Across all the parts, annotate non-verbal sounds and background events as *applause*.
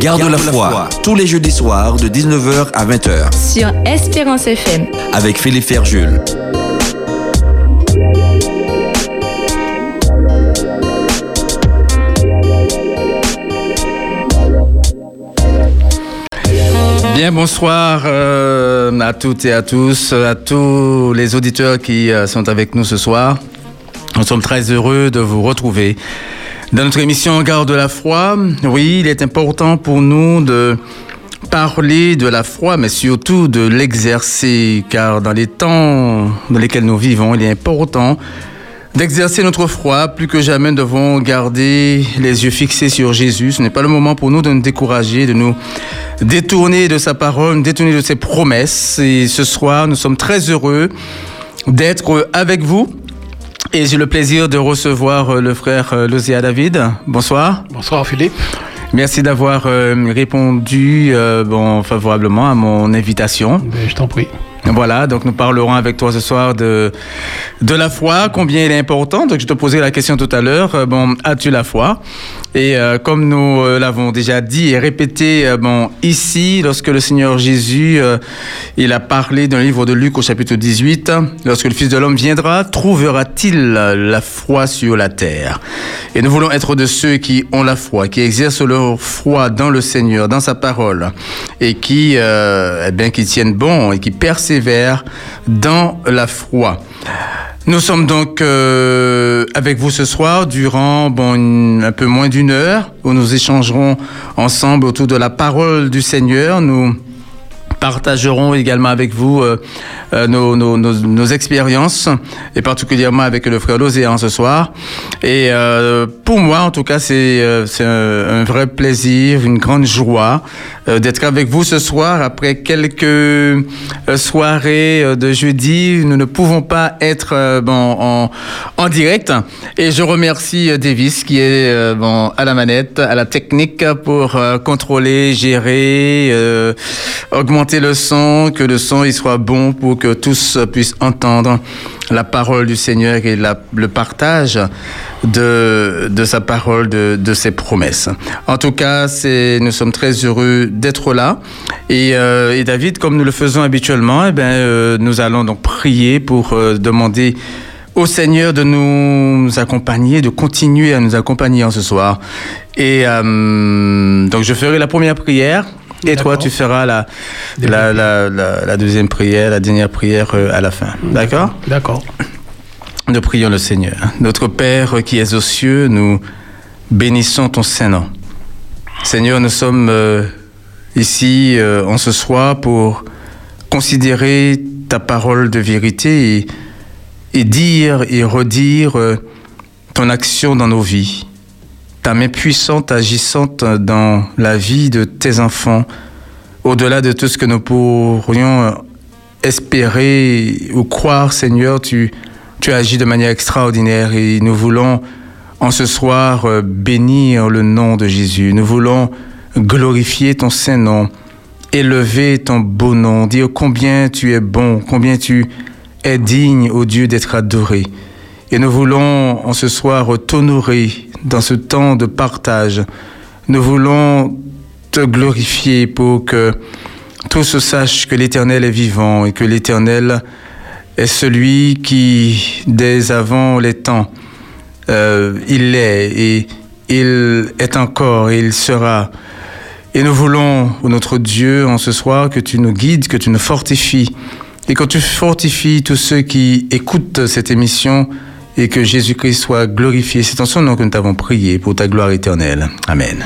Garde la foi, tous les jeudis soirs de 19h à 20h. Sur Espérance FM. Avec Philippe Ferjul. Bien, bonsoir euh, à toutes et à tous, à tous les auditeurs qui euh, sont avec nous ce soir. Nous sommes très heureux de vous retrouver dans notre émission Garde de la foi. Oui, il est important pour nous de parler de la foi, mais surtout de l'exercer, car dans les temps dans lesquels nous vivons, il est important d'exercer notre foi. Plus que jamais, nous devons garder les yeux fixés sur Jésus. Ce n'est pas le moment pour nous de nous décourager, de nous détourner de sa parole, détourner de ses promesses. Et ce soir, nous sommes très heureux d'être avec vous. Et j'ai le plaisir de recevoir le frère Lozia David. Bonsoir. Bonsoir Philippe. Merci d'avoir répondu bon, favorablement à mon invitation. Ben, je t'en prie. Voilà, donc nous parlerons avec toi ce soir de, de la foi, combien elle est importante. Donc je te posais la question tout à l'heure, bon, as-tu la foi? Et euh, comme nous euh, l'avons déjà dit et répété, euh, bon, ici, lorsque le Seigneur Jésus, il a parlé dans le livre de Luc au chapitre 18, lorsque le Fils de l'homme viendra, trouvera-t-il la foi sur la terre? Et nous voulons être de ceux qui ont la foi, qui exercent leur foi dans le Seigneur, dans sa parole, et qui, eh bien, qui tiennent bon et qui persévèrent dans la foi. Nous sommes donc euh, avec vous ce soir durant bon, un peu moins d'une heure où nous échangerons ensemble autour de la parole du Seigneur. Nous partagerons également avec vous euh, euh, nos, nos, nos, nos, expériences et particulièrement avec le frère Lozéan ce soir. Et euh, pour moi, en tout cas, c'est un, un, vrai plaisir, une grande joie d'être avec vous ce soir après quelques soirées de jeudi. Nous ne pouvons pas être bon en, en direct et je remercie Davis qui est bon à la manette, à la technique pour contrôler, gérer, augmenter le son, que le son il soit bon pour que tous puissent entendre la parole du Seigneur et le partage de, de sa parole, de, de, ses promesses. En tout cas, nous sommes très heureux d'être là. Et, euh, et, David, comme nous le faisons habituellement, eh bien, euh, nous allons donc prier pour euh, demander au Seigneur de nous accompagner, de continuer à nous accompagner en ce soir. Et donc, je ferai la première prière. Et toi, tu feras la, la, la, la, la deuxième prière, la dernière prière à la fin. D'accord D'accord? Nous prions le Seigneur. Notre Père qui es aux cieux, nous bénissons ton Saint-Nom. Seigneur, nous sommes euh, ici euh, en ce soir pour considérer ta parole de vérité et, et dire et redire euh, ton action dans nos vies ta main puissante agissante dans la vie de tes enfants, au-delà de tout ce que nous pourrions espérer ou croire, Seigneur, tu, tu agis de manière extraordinaire et nous voulons en ce soir bénir le nom de Jésus. Nous voulons glorifier ton saint nom, élever ton beau nom, dire combien tu es bon, combien tu es digne, ô Dieu, d'être adoré. Et nous voulons en ce soir t'honorer dans ce temps de partage. Nous voulons te glorifier pour que tous sachent que l'Éternel est vivant et que l'Éternel est celui qui, dès avant les temps, euh, il est et il est encore et il sera. Et nous voulons, notre Dieu, en ce soir, que tu nous guides, que tu nous fortifies et que tu fortifies tous ceux qui écoutent cette émission et que Jésus-Christ soit glorifié. C'est en son nom que nous t'avons prié pour ta gloire éternelle. Amen.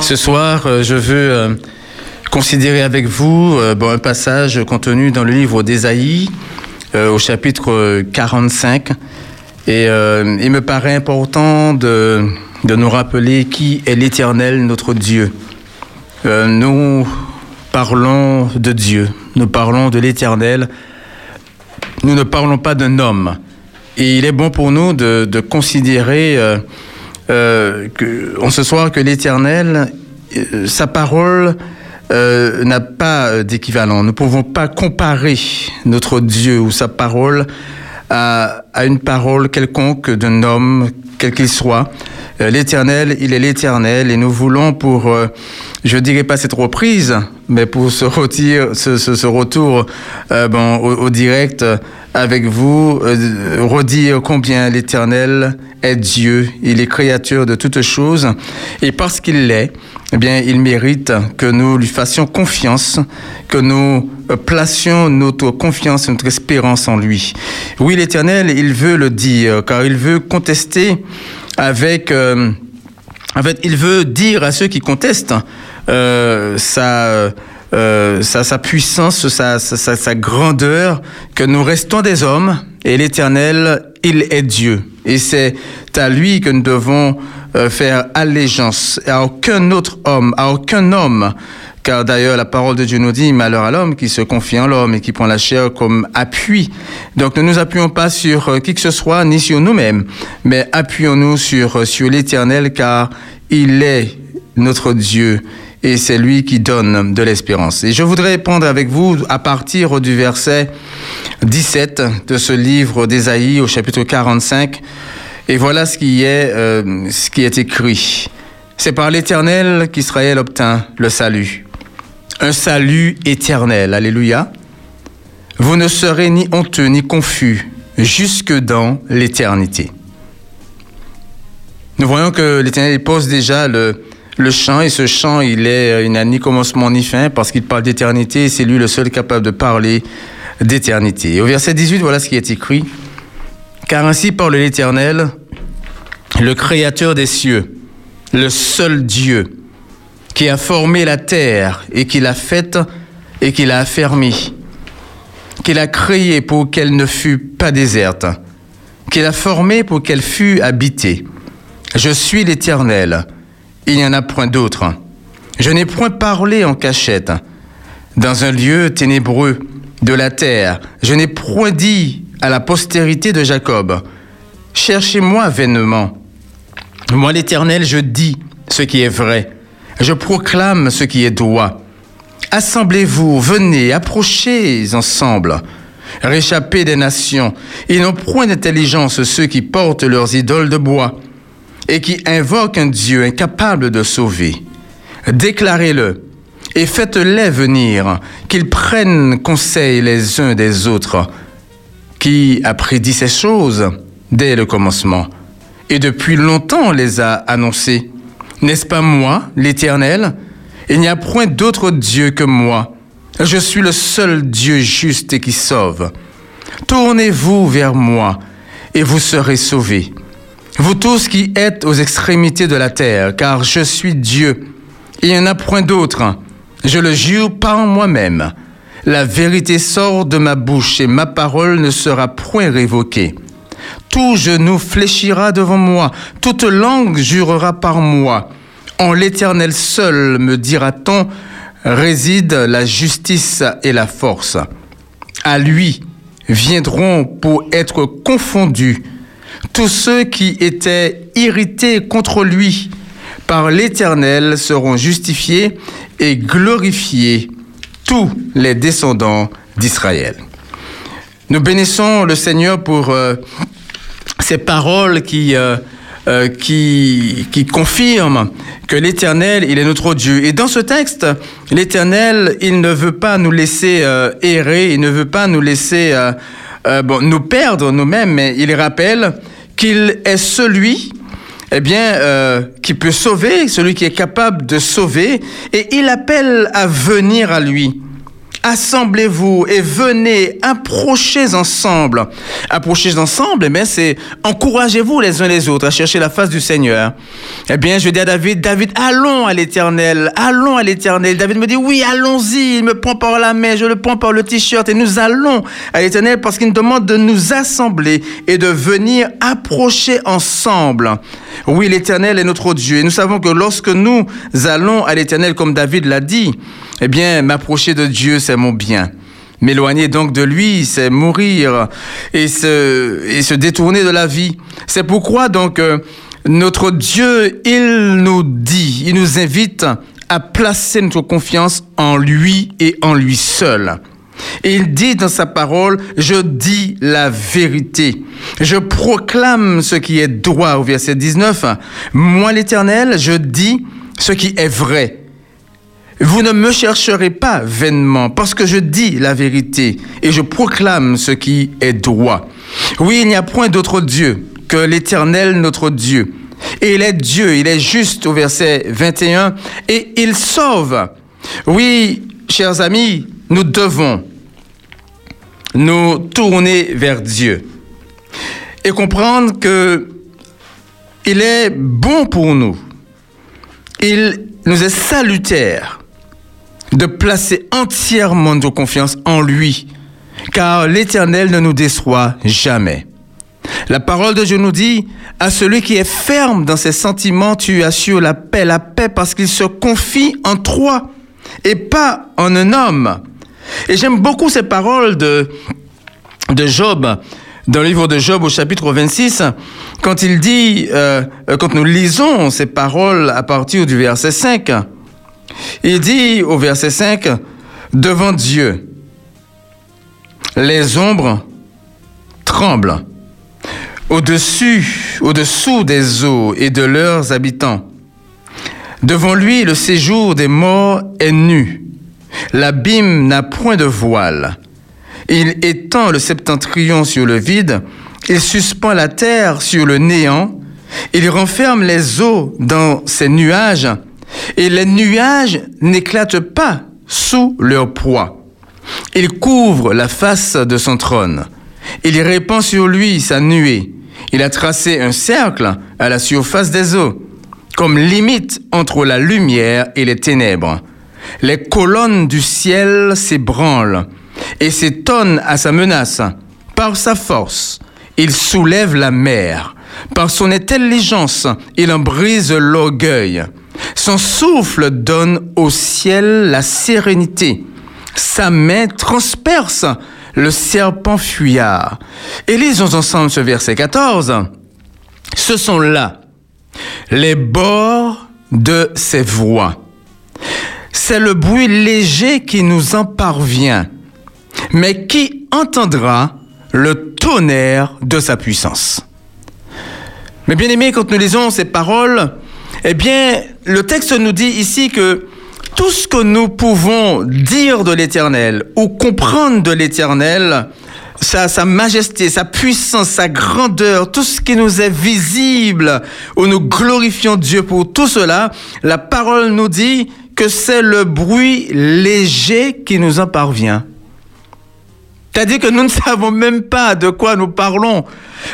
Ce soir, je veux considérer avec vous bon, un passage contenu dans le livre d'Ésaïe, au chapitre 45. Et euh, il me paraît important de, de nous rappeler qui est l'Éternel, notre Dieu. Euh, nous parlons de Dieu, nous parlons de l'Éternel, nous ne parlons pas d'un homme. Et il est bon pour nous de, considérer euh, euh, que, en ce soir que l'Éternel, sa parole n'a pas d'équivalent. Nous ne pouvons pas comparer notre Dieu ou sa parole à, à une parole quelconque d'un homme, quel qu'il soit. Euh, L'Éternel, il est l'Éternel et nous voulons pour, euh, je dirais pas cette reprise, mais pour ce, retour euh, bon, au, direct avec vous, euh, redire combien l'Éternel est Dieu, il est créateur de toutes choses et parce qu'il l'est, eh bien, il mérite que nous lui fassions confiance, que nous placions notre confiance, notre espérance en lui. Oui, l'Éternel, il veut le dire, car il veut contester avec... Euh, en fait, il veut dire à ceux qui contestent euh, sa, euh, sa, sa, puissance, sa, sa, sa, grandeur, que nous restons des hommes et l'Éternel, il est Dieu. Et c'est à lui que nous devons euh, faire allégeance, à aucun autre homme, à aucun homme. Car d'ailleurs, la parole de Dieu nous dit, malheur à l'homme qui se confie en l'homme et qui prend la chair comme appui. Donc ne nous appuyons pas sur euh, qui que ce soit, ni sur nous-mêmes, mais appuyons-nous sur, sur l'Éternel, car il est notre Dieu et c'est lui qui donne de l'espérance. Et je voudrais prendre avec vous à partir du verset 17 de ce livre d'Ésaïe au chapitre 45. Et voilà ce qui est, euh, ce qui est écrit. C'est par l'Éternel qu'Israël obtint le salut. Un salut éternel. Alléluia. Vous ne serez ni honteux ni confus jusque dans l'éternité. Nous voyons que l'Éternel pose déjà le, le chant, et ce chant, il est, il n'a ni commencement ni fin, parce qu'il parle d'éternité, et c'est lui le seul capable de parler d'éternité. Au verset 18, voilà ce qui est écrit. Car ainsi parle l'Éternel, le Créateur des cieux, le seul Dieu, qui a formé la terre et qui l'a faite et qui l'a affermie, qui l'a créée pour qu'elle ne fût pas déserte, qui l'a formée pour qu'elle fût habitée. Je suis l'Éternel, il n'y en a point d'autre. Je n'ai point parlé en cachette, dans un lieu ténébreux de la terre. Je n'ai point dit à la postérité de Jacob, Cherchez-moi vainement. Moi l'Éternel, je dis ce qui est vrai. Je proclame ce qui est droit. Assemblez-vous, venez, approchez ensemble. Réchappez des nations. Ils n'ont point d'intelligence ceux qui portent leurs idoles de bois et qui invoquent un Dieu incapable de sauver. Déclarez-le et faites-les venir, qu'ils prennent conseil les uns des autres. Qui a prédit ces choses dès le commencement et depuis longtemps les a annoncées? N'est-ce pas moi, l'Éternel? Il n'y a point d'autre Dieu que moi. Je suis le seul Dieu juste et qui sauve. Tournez-vous vers moi et vous serez sauvés. Vous tous qui êtes aux extrémités de la terre, car je suis Dieu. Il n'y en a point d'autre. Je le jure par moi-même. La vérité sort de ma bouche et ma parole ne sera point révoquée. Tout genou fléchira devant moi, toute langue jurera par moi. En l'Éternel seul, me dira-t-on, réside la justice et la force. À lui viendront pour être confondus tous ceux qui étaient irrités contre lui par l'Éternel seront justifiés et glorifiés tous les descendants d'Israël. Nous bénissons le Seigneur pour euh, ces paroles qui, euh, euh, qui, confirment que l'Éternel, il est notre Dieu. Et dans ce texte, l'Éternel, il ne veut pas nous laisser errer, il ne veut pas nous laisser nous perdre nous-mêmes, mais il rappelle qu'il est celui eh bien, euh, qui peut sauver, celui qui est capable de sauver, et il appelle à venir à lui. Assemblez-vous et venez, approchez ensemble. Approchez ensemble, mais c'est encouragez-vous les uns les autres à chercher la face du Seigneur. Eh bien, je dis à David, David, allons à l'éternel, allons à l'éternel. David me dit, oui, allons-y. Il me prend par la main, je le prends par le t-shirt et nous allons à l'éternel parce qu'il nous demande de nous assembler et de venir approcher ensemble. Oui, l'éternel est notre Dieu. Et nous savons que lorsque nous allons à l'éternel, comme David l'a dit, eh bien, m'approcher de Dieu, c'est mon bien. M'éloigner donc de lui, c'est mourir et se, et se détourner de la vie. C'est pourquoi donc euh, notre Dieu, il nous dit, il nous invite à placer notre confiance en lui et en lui seul. Il dit dans sa parole, je dis la vérité. Je proclame ce qui est droit au verset 19. Moi l'Éternel, je dis ce qui est vrai. Vous ne me chercherez pas vainement parce que je dis la vérité et je proclame ce qui est droit. Oui, il n'y a point d'autre Dieu que l'Éternel notre Dieu. Et il est Dieu, il est juste au verset 21 et il sauve. Oui, chers amis, nous devons nous tourner vers Dieu et comprendre que il est bon pour nous. Il nous est salutaire de placer entièrement nos confiance en lui, car l'Éternel ne nous déçoit jamais. La parole de Dieu nous dit, à celui qui est ferme dans ses sentiments, tu assures la paix, la paix parce qu'il se confie en toi et pas en un homme. Et j'aime beaucoup ces paroles de, de Job, dans le livre de Job au chapitre 26, quand il dit, euh, quand nous lisons ces paroles à partir du verset 5, il dit au verset 5, devant Dieu, les ombres tremblent au-dessus, au-dessous des eaux et de leurs habitants. Devant lui, le séjour des morts est nu. L'abîme n'a point de voile. Il étend le septentrion sur le vide. Il suspend la terre sur le néant. Il renferme les eaux dans ses nuages. Et les nuages n'éclatent pas sous leur poids. Il couvre la face de son trône. Il répand sur lui sa nuée. Il a tracé un cercle à la surface des eaux, comme limite entre la lumière et les ténèbres. Les colonnes du ciel s'ébranlent et s'étonnent à sa menace. Par sa force, il soulève la mer. Par son intelligence, il en brise l'orgueil. Son souffle donne au ciel la sérénité. Sa main transperce le serpent fuyard. Et lisons ensemble ce verset 14. Ce sont là les bords de ses voix. C'est le bruit léger qui nous en parvient. Mais qui entendra le tonnerre de sa puissance? Mais bien aimé, quand nous lisons ces paroles, eh bien, le texte nous dit ici que tout ce que nous pouvons dire de l'Éternel ou comprendre de l'Éternel, sa, sa, majesté, sa puissance, sa grandeur, tout ce qui nous est visible, où nous glorifions Dieu pour tout cela, la parole nous dit que c'est le bruit léger qui nous en parvient. C'est-à-dire que nous ne savons même pas de quoi nous parlons.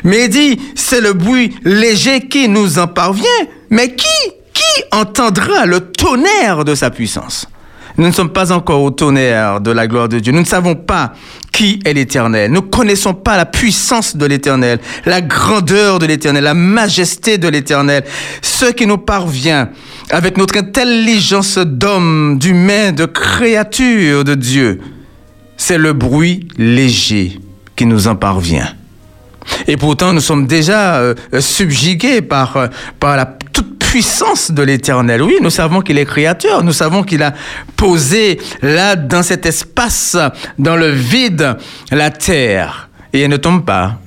Mais il dit, c'est le bruit léger qui nous en parvient. Mais qui qui entendra le tonnerre de sa puissance? Nous ne sommes pas encore au tonnerre de la gloire de Dieu. Nous ne savons pas qui est l'Éternel. Nous ne connaissons pas la puissance de l'Éternel, la grandeur de l'Éternel, la majesté de l'Éternel. Ce qui nous parvient avec notre intelligence d'homme, d'humain, de créature de Dieu, c'est le bruit léger qui nous en parvient. Et pourtant, nous sommes déjà euh, subjugués par, euh, par la toute puissance de l'Éternel. Oui, nous savons qu'il est créateur, nous savons qu'il a posé là, dans cet espace, dans le vide, la terre. Et elle ne tombe pas.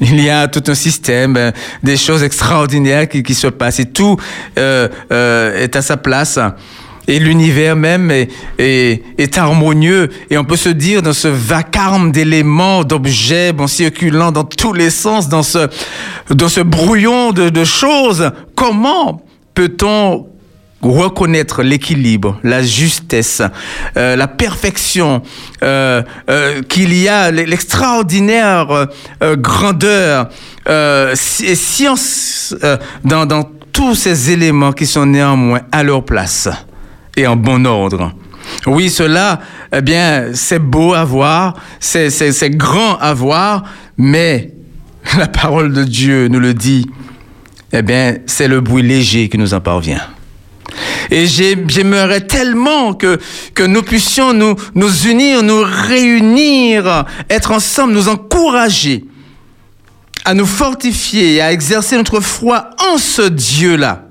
Il y a tout un système, euh, des choses extraordinaires qui, qui se passent et tout est à sa place et l'univers même est, harmonieux. Et on peut se dire dans ce vacarme d'éléments, d'objets, bon, circulant dans tous les sens, dans ce, brouillon de, choses, comment peut-on reconnaître l'équilibre, la justesse, euh, la perfection, euh, euh, qu'il y a l'extraordinaire grandeur et science dans tous ces éléments qui sont néanmoins à leur place? Et en bon ordre. Oui, cela, eh bien, c'est beau à voir, c'est grand à voir, mais *laughs* la parole de Dieu nous le dit, eh bien, c'est le bruit léger qui nous en parvient. Et j'aimerais tellement que, que nous puissions nous, nous unir, nous réunir, être ensemble, nous encourager à nous fortifier, à exercer notre foi en ce Dieu-là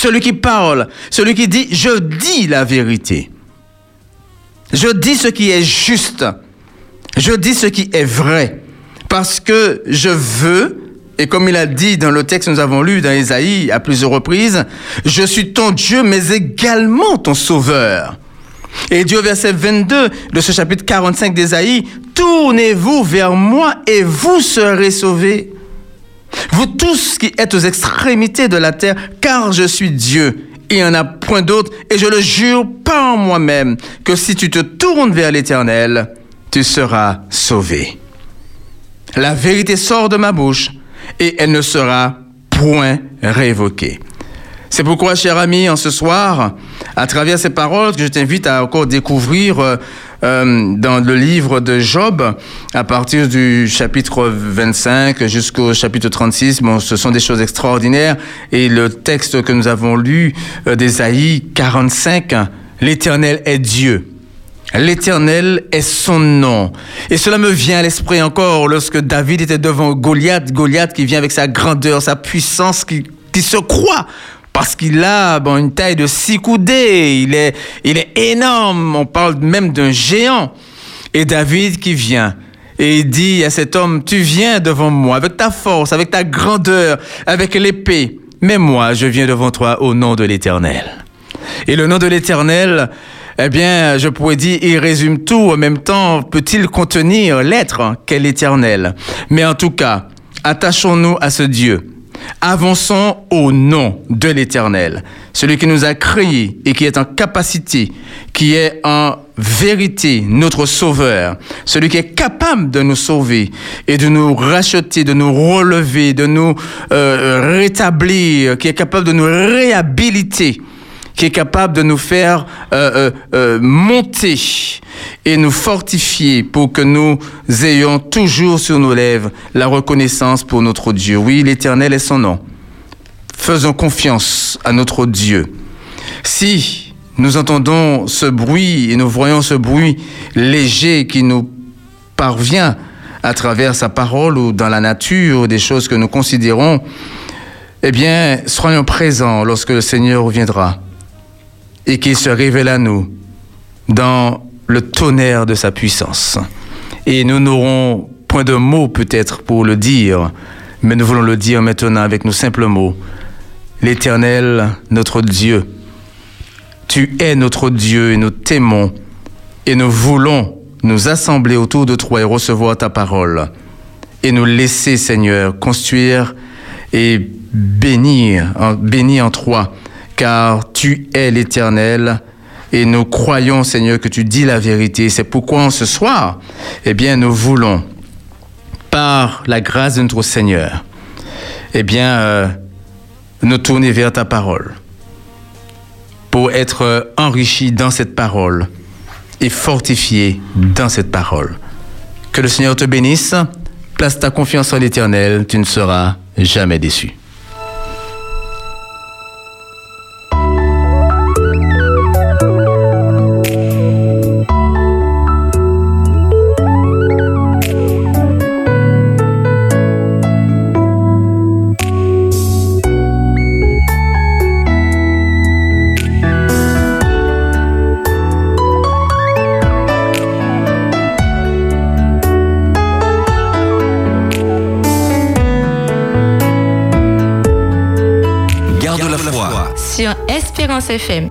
celui qui parle, celui qui dit, je dis la vérité. Je dis ce qui est juste. Je dis ce qui est vrai. Parce que je veux, et comme il a dit dans le texte que nous avons lu dans Isaïe à plusieurs reprises, je suis ton Dieu, mais également ton sauveur. Et Dieu, verset 22 de ce chapitre 45 d'Ésaïe, tournez-vous vers moi et vous serez sauvés. Vous tous qui êtes aux extrémités de la terre, car je suis Dieu. Il n'y en a point d'autre, et je le jure par moi-même, que si tu te tournes vers l'Éternel, tu seras sauvé. La vérité sort de ma bouche, et elle ne sera point révoquée. C'est pourquoi, cher ami, en ce soir, à travers ces paroles, que je t'invite à encore découvrir euh, euh, dans le livre de Job, à partir du chapitre 25 jusqu'au chapitre 36. Bon, ce sont des choses extraordinaires. Et le texte que nous avons lu euh, d'Ésaïe 45, l'Éternel est Dieu. L'Éternel est son nom. Et cela me vient à l'esprit encore lorsque David était devant Goliath, Goliath qui vient avec sa grandeur, sa puissance, qui, qui se croit parce qu'il a bon, une taille de six coudées, il est, il est énorme, on parle même d'un géant. Et David qui vient et il dit à cet homme, tu viens devant moi avec ta force, avec ta grandeur, avec l'épée, mais moi je viens devant toi au nom de l'Éternel. Et le nom de l'Éternel, eh bien, je pourrais dire, il résume tout. En même temps, peut-il contenir l'être qu'est l'Éternel? Mais en tout cas, attachons-nous à ce Dieu Avançons au nom de l'Éternel, celui qui nous a créés et qui est en capacité, qui est en vérité notre Sauveur, celui qui est capable de nous sauver et de nous racheter, de nous relever, de nous euh, rétablir, qui est capable de nous réhabiliter qui est capable de nous faire euh, euh, euh, monter et nous fortifier pour que nous ayons toujours sur nos lèvres la reconnaissance pour notre Dieu. Oui, l'Éternel est son nom. Faisons confiance à notre Dieu. Si nous entendons ce bruit et nous voyons ce bruit léger qui nous parvient à travers sa parole ou dans la nature, des choses que nous considérons, eh bien, soyons présents lorsque le Seigneur reviendra et qu'il se révèle à nous dans le tonnerre de sa puissance. Et nous n'aurons point de mots peut-être pour le dire, mais nous voulons le dire maintenant avec nos simples mots. L'Éternel, notre Dieu, tu es notre Dieu et nous t'aimons et nous voulons nous assembler autour de toi et recevoir ta parole et nous laisser, Seigneur, construire et bénir, bénir en toi car tu es l'Éternel. Et nous croyons, Seigneur, que tu dis la vérité. C'est pourquoi ce soir, eh bien, nous voulons, par la grâce de notre Seigneur, eh bien, euh, nous tourner vers ta parole pour être enrichis dans cette parole et fortifiés dans cette parole. Que le Seigneur te bénisse. Place ta confiance en l'Éternel, tu ne seras jamais déçu. FM.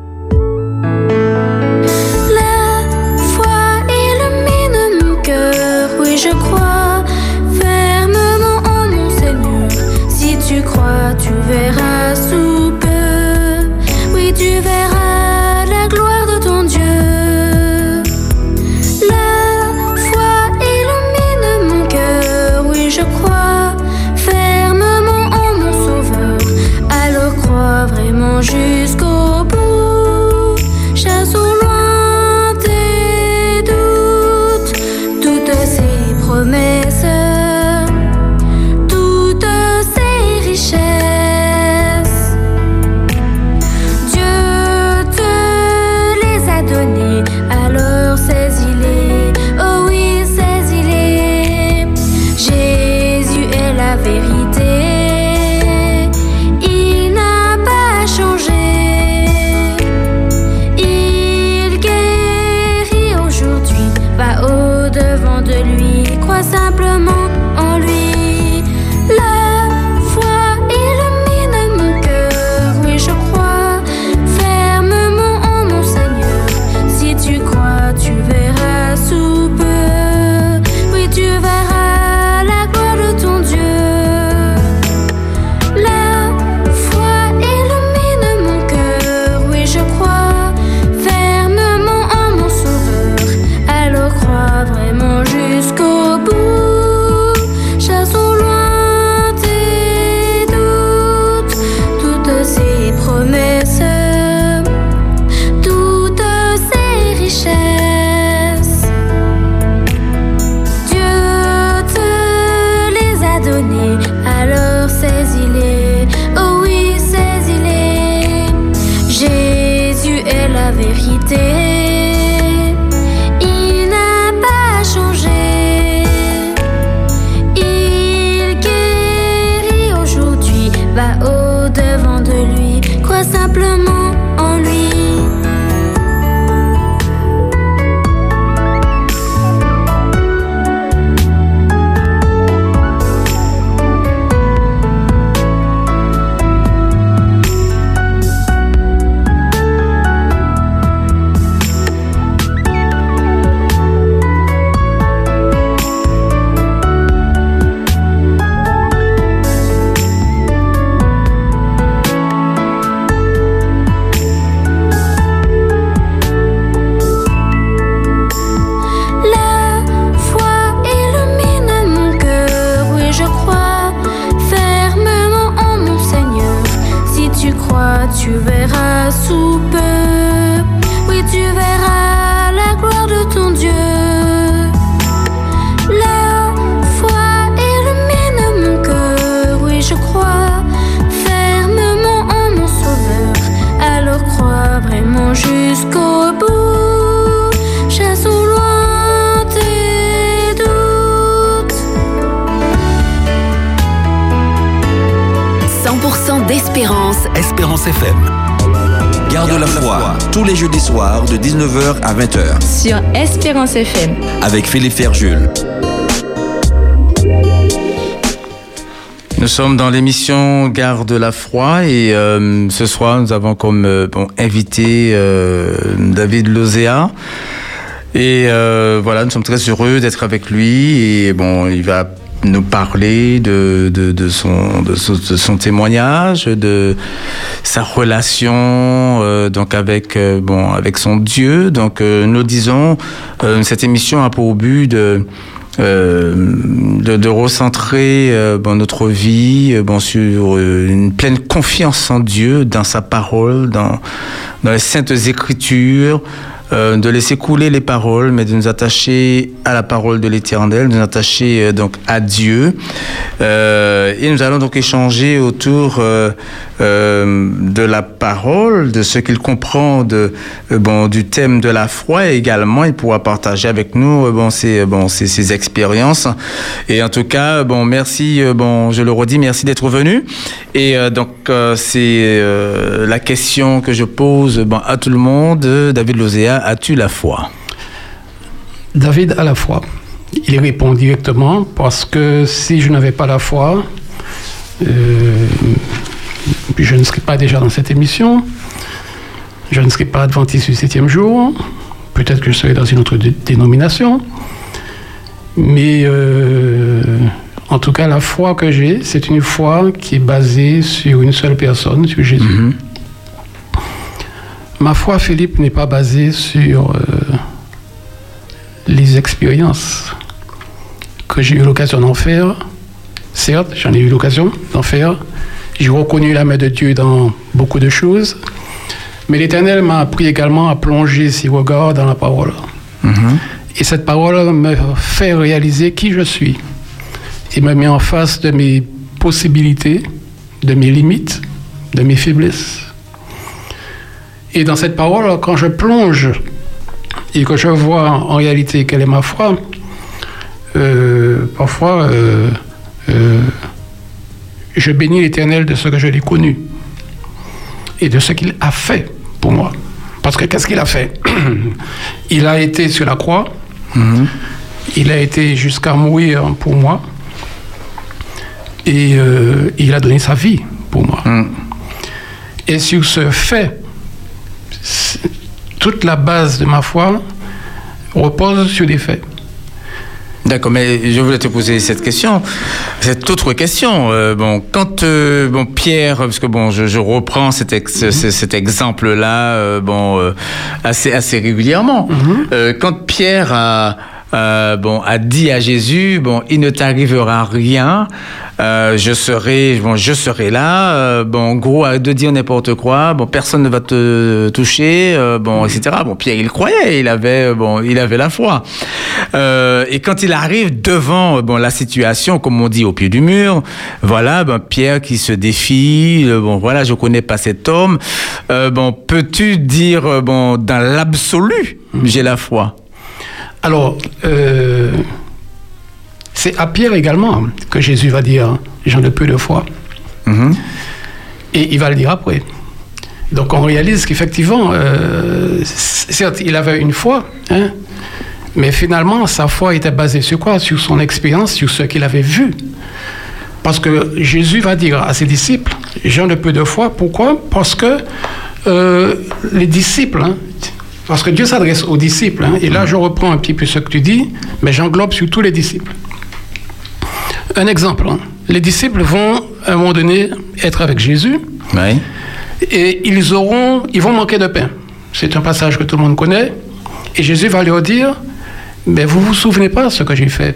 FM. avec Philippe Ferjul. Nous sommes dans l'émission Garde la foi et euh, ce soir nous avons comme euh, bon, invité euh, David Lozea. Et euh, voilà, nous sommes très heureux d'être avec lui et bon, il va nous parler de, son, témoignage, de sa relation euh, donc avec, euh, avec son Dieu. Donc euh, nous disons, cette émission a pour but de, recentrer bon, notre vie sur une pleine confiance en Dieu, dans sa parole, dans les saintes écritures, euh, de laisser couler les paroles, mais de nous attacher à la parole de l'Éternel, de nous attacher euh, donc à Dieu. Euh, et nous allons donc échanger autour de la parole, de ce qu'il comprend du thème de la foi. Également, il pourra partager avec nous bon, ses, ses, expériences. Et en tout cas, bon, merci, bon, je le redis, merci d'être venu. Et donc, c'est la question que je pose à tout le monde. David Lozea, as-tu la foi? David a la foi. Il répond directement parce que si je n'avais pas la foi, euh, je ne serais pas déjà dans cette émission, je ne serais pas adventiste du septième jour, peut-être que je serais dans une autre dé- dénomination, mais euh, en tout cas la foi que j'ai, c'est une foi qui est basée sur une seule personne, sur Jésus. Ma foi, Philippe, n'est pas basée sur... euh, les expériences que j'ai eu l'occasion d'en faire, certes, j'en ai eu l'occasion d'en faire, j'ai reconnu la main de Dieu dans beaucoup de choses, mais l'Éternel m'a appris également à plonger ses regards dans la parole. Et cette parole me fait réaliser qui je suis. Et me met en face de mes possibilités, de mes limites, de mes faiblesses. Et dans cette parole, quand je plonge et que je vois en réalité quelle est ma foi, euh, parfois euh, euh, je bénis l'Éternel de ce que je l'ai connu et de ce qu'il a fait pour moi. Parce que qu'est-ce qu'il a fait? *clears throat* Il a été sur la croix, il a été jusqu'à mourir pour moi. Et il a donné sa vie pour moi. Mm. Et sur ce fait, toute la base de ma foi repose sur des faits. D'accord, mais je voulais te poser cette question, cette autre question. Euh, bon, quand euh, bon Pierre, parce que bon, je, je reprends cet, ex- cet exemple-là, euh, bon, assez assez régulièrement. Euh, quand Pierre a euh, bon a dit à Jésus, bon, il ne t'arrivera rien. euh, je serai, bon, je serai là. euh, bon, en gros, de dire n'importe quoi. Bon, personne ne va te toucher. euh, bon, etc. Bon, Pierre, il croyait. Il avait, euh, bon, il avait la foi. Et quand il arrive devant bon la situation, comme on dit au pied du mur, voilà, ben, Pierre qui se défie. bon, voilà, je connais pas cet homme. Bon, peux-tu dire, bon, dans l'absolu, j'ai la foi? Alors, euh, c'est à Pierre également que Jésus va dire J'en ai peu de foi. Mhm. Et il va le dire après. Donc on réalise qu'effectivement, euh, certes, il avait une foi, hein, mais finalement, sa foi était basée sur quoi? Sur son expérience, sur ce qu'il avait vu. Parce que Jésus va dire à ses disciples, j'en ai peu de foi. Pourquoi? Parce que euh, les disciples, hein, parce que Dieu s'adresse aux disciples, hein, et là je reprends un petit peu ce que tu dis, mais j'englobe sur tous les disciples. Un exemple, hein, les disciples vont à un moment donné être avec Jésus, Oui. et ils auront, ils vont manquer de pain. C'est un passage que tout le monde connaît. Et Jésus va leur dire, mais vous vous souvenez pas de ce que j'ai fait?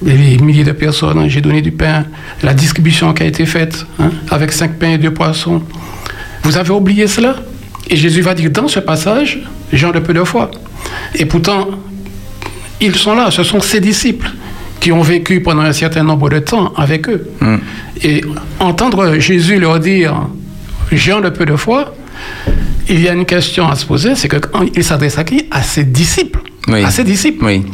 Des milliers de personnes, hein, j'ai donné du pain, la distribution qui a été faite hein, avec cinq pains et deux poissons. Vous avez oublié cela? Et Jésus va dire dans ce passage, gens de peu de foi. Et pourtant, ils sont là, ce sont ses disciples qui ont vécu pendant un certain nombre de temps avec eux. Et entendre Jésus leur dire, gens de peu de foi, il y a une question à se poser, c'est qu'il s'adresse à qui? À ses disciples. Oui. À ses disciples. Oui.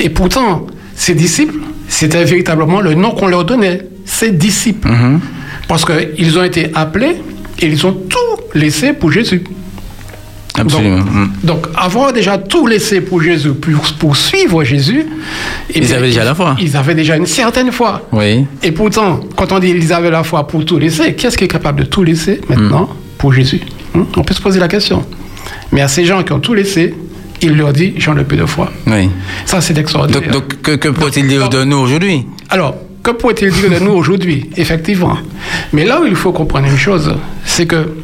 Et pourtant, ces disciples, c'était véritablement le nom qu'on leur donnait, ces disciples. Mhm. Parce qu'ils ont été appelés et ils ont tout laissé pour Jésus. Absolument. Donc, donc, avoir déjà tout laissé pour Jésus, pour, pour suivre Jésus, eh Ils avaient déjà la foi. Ils avaient déjà une certaine foi. Oui. Et pourtant, quand on dit ils avaient la foi pour tout laisser, qui est-ce qui est capable de tout laisser maintenant pour Jésus? Hein? On peut se poser la question. Mais à ces gens qui ont tout laissé, il leur dit j'en ai peu de foi. Oui. Ça, c'est extraordinaire. Donc, donc que, que peut-il dire de nous aujourd'hui? Alors, que pourrait-il dire de nous aujourd'hui Effectivement? Mais là où il faut comprendre une chose, c'est que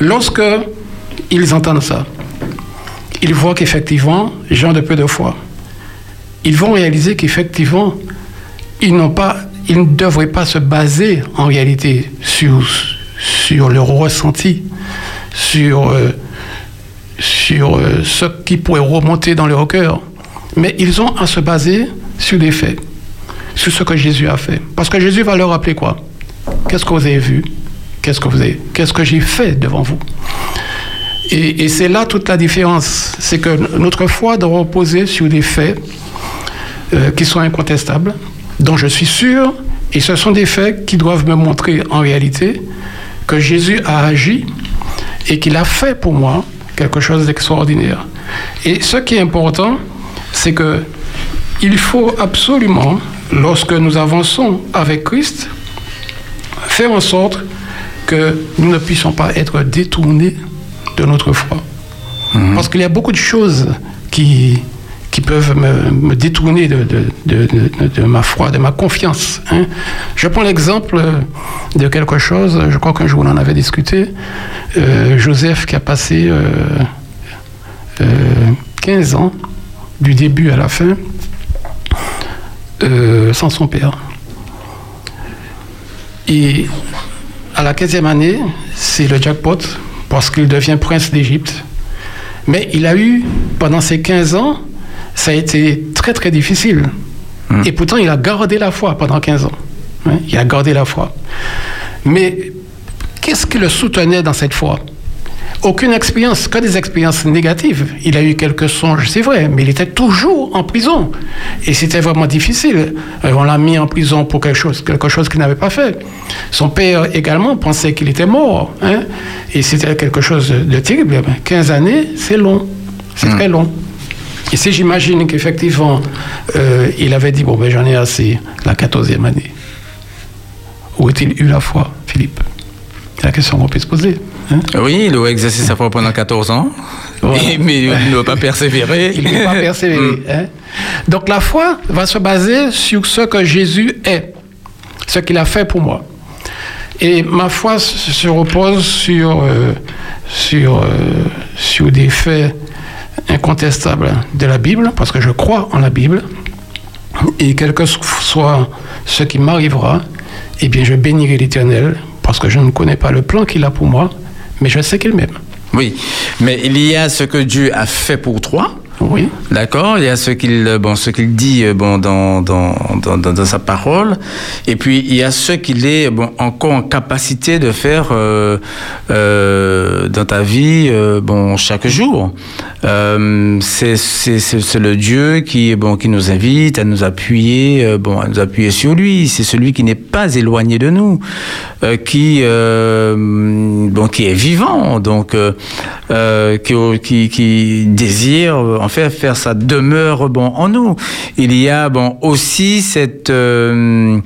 lorsque ils entendent ça, ils voient qu'effectivement, gens de peu de foi, ils vont réaliser qu'effectivement, ils n'ont pas, ils ne devraient pas se baser en réalité sur, sur leur ressenti, sur, euh, sur euh, ce qui pourrait remonter dans leur cœur, mais ils ont à se baser sur des faits, sur ce que Jésus a fait. Parce que Jésus va leur rappeler quoi? Qu'est-ce que vous avez vu? Qu'est-ce que avez Qu'est-ce que j'ai fait devant vous? Et, et c'est là toute la différence. C'est que notre foi doit reposer sur des faits euh, qui sont incontestables, dont je suis sûr, et ce sont des faits qui doivent me montrer en réalité que Jésus a agi et qu'il a fait pour moi quelque chose d'extraordinaire. Et ce qui est important, c'est que il faut absolument, lorsque nous avançons avec Christ, faire en sorte que nous ne puissions pas être détournés de notre foi. Parce qu'il y a beaucoup de choses qui, qui peuvent me, me détourner de, de, de, de- de ma foi, de ma confiance. hein. Je prends l'exemple de quelque chose, je crois qu'un jour on en avait discuté, euh, Joseph qui a passé euh, euh, 15 ans, du début à la fin, euh, sans son père. Et à la 15e année, c'est le jackpot parce qu'il devient prince d'Égypte. Mais il a eu, pendant ces 15 ans, ça a été très très difficile. Et pourtant, il a gardé la foi pendant 15 ans. Hein, Il a gardé la foi. Mais qu'est-ce qui le soutenait dans cette foi? Aucune expérience, que des expériences négatives. Il a eu quelques songes, c'est vrai, mais il était toujours en prison. Et c'était vraiment difficile. Euh, On l'a mis en prison pour quelque chose, quelque chose qu'il n'avait pas fait. Son père également pensait qu'il était mort. hein, et c'était quelque chose de terrible. 15 années, c'est long. C'est très long. Et si j'imagine qu'effectivement, euh, il avait dit, bon, ben j'en ai assez, la quatorzième année, où est-il eu la foi, Philippe? C'est la question qu'on peut se poser. Hein? Oui, il a exercé sa foi pendant 14 ans, Voilà. Et- mais il n'a pas persévéré. Il ne peut pas persévérer. hein. Donc la foi va se baser sur ce que Jésus est, ce qu'il a fait pour moi. Et ma foi se repose sur, euh, sur, euh, sur des faits incontestables de la Bible, parce que je crois en la Bible. Et quel que soit ce qui m'arrivera, eh bien je bénirai l'Éternel, parce que je ne connais pas le plan qu'il a pour moi, mais je sais qu'il m'aime. Oui, mais il y a ce que Dieu a fait pour toi. Oui. D'accord, il y a ce qu'il bon, ce qu'il dit euh, bon dans dans, dans, dans- sa parole, et puis il y a ce qu'il est bon encore en capacité de faire euh, euh, dans ta vie euh, bon chaque jour. Euh, c'est c'est le Dieu qui bon qui nous invite à nous appuyer euh, bon à nous appuyer sur lui. C'est celui qui n'est pas éloigné de nous, euh, qui euh, bon qui est vivant donc euh, euh, qui, qui qui désire euh, fait faire sa demeure bon en nous. Il y a bon aussi cette euh,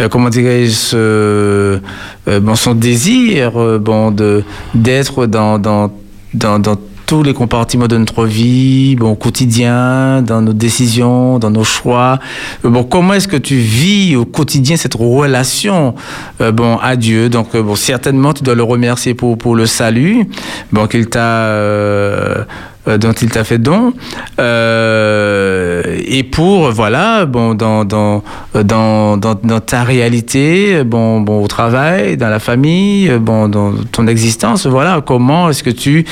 euh, comment dirais-je euh, bon son désir bon de d'être dans dans dans, dans tous les compartiments de notre vie, bon, quotidien, dans nos décisions, dans nos choix. Bon, comment est-ce que tu vis au quotidien cette relation, bon, à Dieu? Donc, bon, certainement, tu dois le remercier pour pour le salut, bon, qu'il t'a dont il t'a fait don, euh, et pour voilà, bon, dans dans dans dans, ta réalité, bon, bon, au travail, dans la famille, euh, bon, dans ton existence, voilà, comment est-ce que tu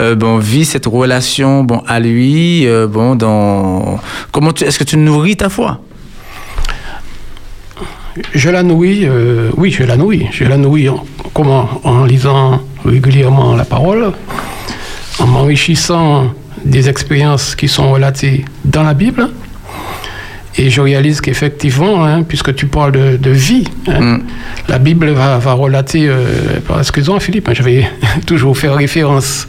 euh, bon vis cette relation, bon, à lui, euh, bon, dans comment est-ce que tu nourris ta foi? Je la nourris, euh, oui, je la nourris. Je la nourris en, comment En lisant régulièrement la parole, en m'enrichissant des expériences qui sont relatées dans la Bible. Et je réalise qu'effectivement, hein, puisque tu parles de, de vie, hein, Mm. la Bible va, va relater, euh, excuse-moi Philippe, hein, je vais *laughs* toujours faire référence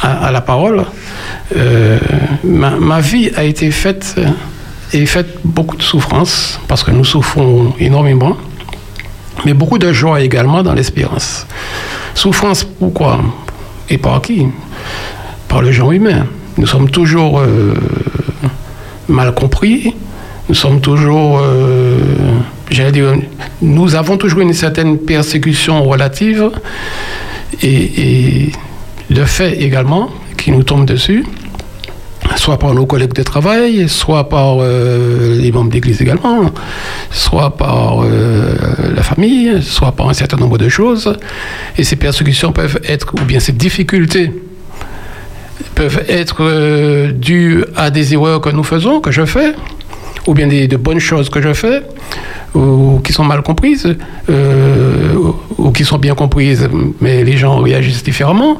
à, à la parole. Euh, ma, ma vie a été faite euh, et faite beaucoup de souffrance, parce que nous souffrons énormément, mais beaucoup de joie également dans l'espérance. Souffrance pourquoi? Et par qui Par le genre humain. Nous sommes toujours euh, mal compris, nous sommes toujours, euh, j'allais dire, nous avons toujours une certaine persécution relative et, et le fait également qui nous tombe dessus, soit par nos collègues de travail, soit par euh, les membres d'église également, soit par euh, la famille, soit par un certain nombre de choses. Et ces persécutions peuvent être, ou bien ces difficultés, peuvent être euh, dues à des erreurs que nous faisons, que je fais, ou bien de bonnes choses que je fais, ou qui sont mal comprises, ou, qui sont bien comprises, mais les gens réagissent différemment.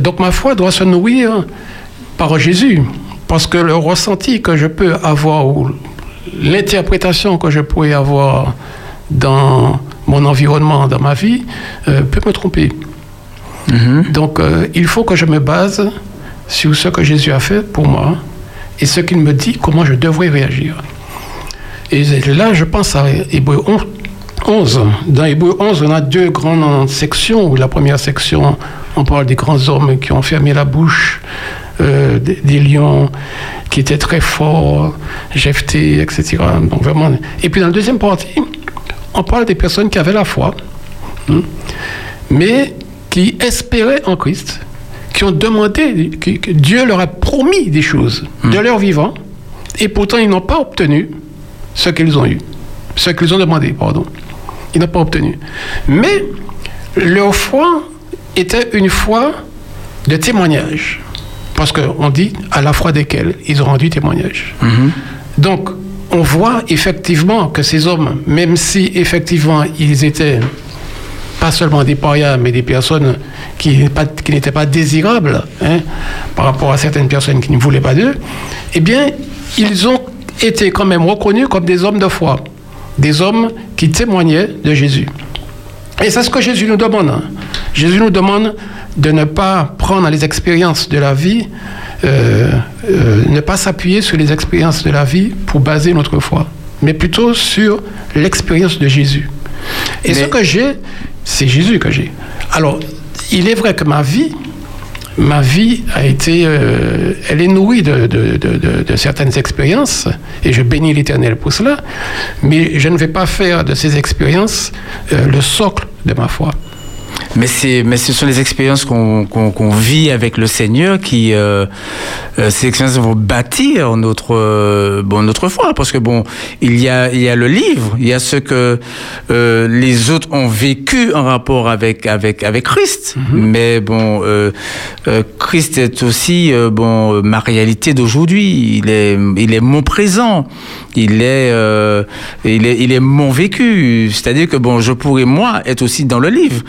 Donc ma foi doit se nourrir par Jésus, parce que le ressenti que je peux avoir, ou l'interprétation que je pourrais avoir dans mon environnement, dans ma vie, euh, peut me tromper. Donc euh, il faut que je me base sur ce que Jésus a fait pour moi et ce qu'il me dit, comment je devrais réagir. Et là, je pense à Hébreu 11. 11. Dans Hébreu 11, on a deux grandes sections. La première section, on parle des grands hommes qui ont fermé la bouche euh, des, des lions, qui étaient très forts, Jephthé, etc. Donc vraiment. Et puis dans la deuxième partie, on parle des personnes qui avaient la foi, hein, mais qui espéraient en Christ, qui ont demandé, que, que Dieu leur a promis des choses de leur vivant, et pourtant ils n'ont pas obtenu ce qu'ils ont eu, ce qu'ils ont demandé, pardon. Ils n'ont pas obtenu. Mais leur foi était une foi de témoignage. Parce qu'on dit à la foi desquels ils ont rendu témoignage. Donc, on voit effectivement que ces hommes, même si effectivement ils étaient pas seulement des parias, mais des personnes qui, n'étaient pas- qui n'étaient pas désirables hein, par rapport à certaines personnes qui ne voulaient pas d'eux, eh bien, ils ont été quand même reconnus comme des hommes de foi, des hommes qui témoignaient de Jésus. Et c'est ce que Jésus nous demande. hein. Jésus nous demande de ne pas prendre les expériences de la vie euh, euh, ne pas s'appuyer sur les expériences de la vie pour baser notre foi, mais plutôt sur l'expérience de Jésus. Et ce que j'ai, c'est Jésus que j'ai. Alors, il est vrai que ma vie, ma vie a été, euh, elle est nourrie de, de- de- de- de certaines expériences, et je bénis l'Éternel pour cela, mais je ne vais pas faire de ces expériences euh, le socle de ma foi. Mais, c'est, mais ce sont les expériences qu'on, qu'on, qu'on vit avec le Seigneur qui, euh, euh, ces expériences vont bâtir notre, euh, bon, notre foi. Parce que bon, il y a, il y a le livre, il y a ce que euh, les autres ont vécu en rapport avec, avec, avec Christ. Mais bon, euh, euh, Christ est aussi bon, ma réalité d'aujourd'hui. Il est, il est mon présent. Il est, euh, il est, il est mon vécu. C'est-à-dire que bon, je pourrais moi être aussi dans le livre.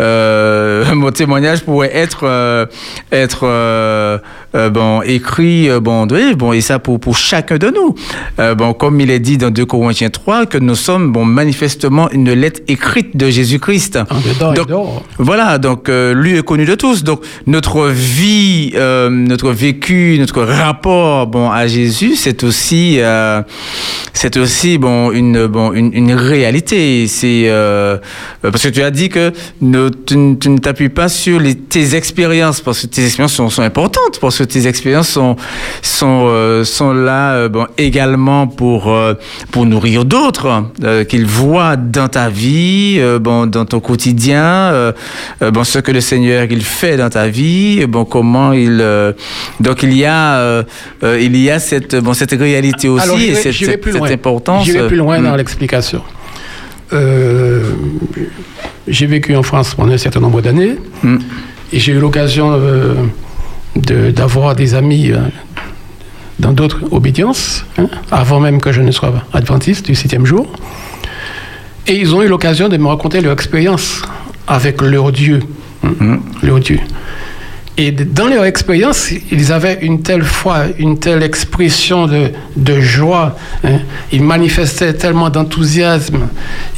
Euh, *laughs* mon témoignage pourrait être, euh, être euh, euh, bon écrit, euh, bon, oui, bon et ça pour pour chacun de nous. Euh, bon, comme il est dit dans 2 Corinthiens 3 que nous sommes bon manifestement une lettre écrite de Jésus-Christ. Dehors. voilà, donc euh, lui est connu de tous. Donc notre vie, euh, notre vécu, notre rapport bon à Jésus, c'est aussi euh, c'est aussi bon une bon une, une réalité. C'est euh, parce que tu as dit que ne, tu, ne- tu ne t'appuies pas sur les, tes expériences parce que tes expériences sont, sont importantes parce que tes expériences sont sont euh, sont là euh, bon également pour euh, pour nourrir d'autres euh, qu'ils voient dans ta vie, euh, bon dans ton quotidien, bon ce que le Seigneur il fait dans ta vie, bon comment il euh, donc il y a il y a cette bon cette réalité aussi Alors, et cette, j'irai plus loin. importance. J'irai plus loin dans l'explication. Euh, j'ai vécu en France pendant un certain nombre d'années Mm. et j'ai eu l'occasion euh, de- d'avoir des amis euh, dans d'autres obédiences, hein, avant même que je ne sois adventiste du septième jour. Et ils ont eu l'occasion de me raconter leur expérience avec leur Dieu. hein, Leur Dieu. Et dans leur expérience, ils avaient une telle foi, une telle expression de, de joie. hein. Ils manifestaient tellement d'enthousiasme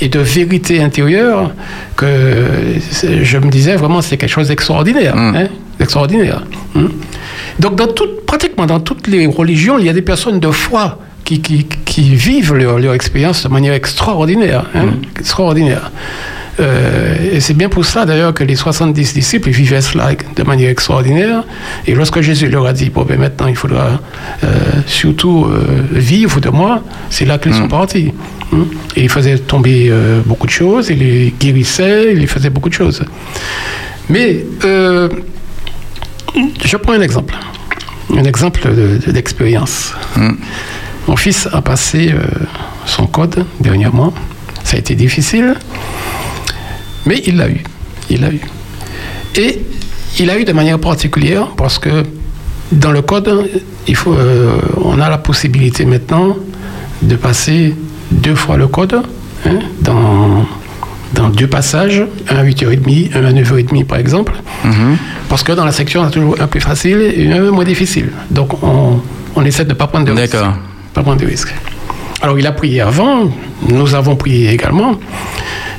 et de vérité intérieure que je me disais vraiment c'est quelque chose d'extraordinaire. hein, extraordinaire. hein. Donc dans pratiquement dans toutes les religions, il y a des personnes de foi qui, qui, qui vivent leur, leur expérience de manière extraordinaire. hein, extraordinaire. Euh, et c'est bien pour ça d'ailleurs que les 70 disciples ils vivaient cela de manière extraordinaire. Et lorsque Jésus leur a dit, bon ben maintenant il faudra euh, surtout euh, vivre de moi, c'est là qu'ils sont partis. hein. Et il faisait tomber beaucoup de choses, il les guérissait, il les faisait beaucoup de choses. Mais je prends un exemple, un exemple de- de- d'expérience. Mon fils a passé son code dernièrement. Ça a été difficile, mais il l'a eu. Il l'a eu. Et il l'a eu de manière particulière parce que dans le code, il faut, euh, on a la possibilité maintenant de passer deux fois le code hein, dans, dans deux passages, un à 8h30, un à 9h30 par exemple. Parce que dans la section, on a toujours un plus facile et un moins difficile. Donc on, on essaie de ne pas prendre de risques. D'accord. Pas prendre de risques. Alors il a prié avant, nous avons prié également,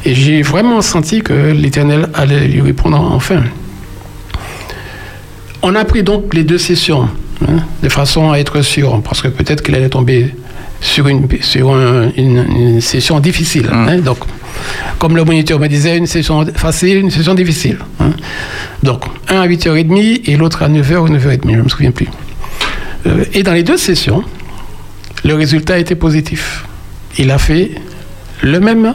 et j'ai vraiment senti que l'Éternel allait lui répondre enfin. On a pris donc les deux sessions, hein, de façon à être sûr, parce que peut-être qu'il allait tomber sur une, sur un- une, une session difficile. hein. donc, comme le moniteur me disait, une session facile, une session difficile. hein. Donc, un à 8h30 et l'autre à 9h ou 9h30, je ne me souviens plus. Euh, et dans les deux sessions, le résultat était positif. Il a fait le même,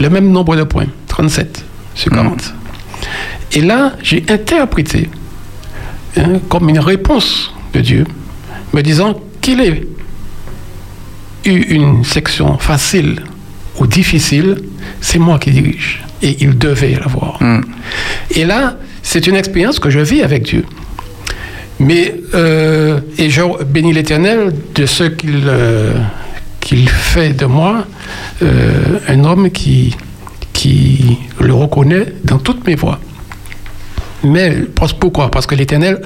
le même nombre de points, 37 sur 40. Et là, j'ai interprété hein, comme une réponse de Dieu, me disant qu'il ait eu une section facile ou difficile, c'est moi qui dirige. Et il devait l'avoir. Et là, c'est une expérience que je vis avec Dieu. Mais, euh, et je bénis l'Éternel de ce qu'il euh, qu'il fait de moi euh, un homme qui, qui le reconnaît dans toutes mes voies. Mais pourquoi? Parce que l'Éternel,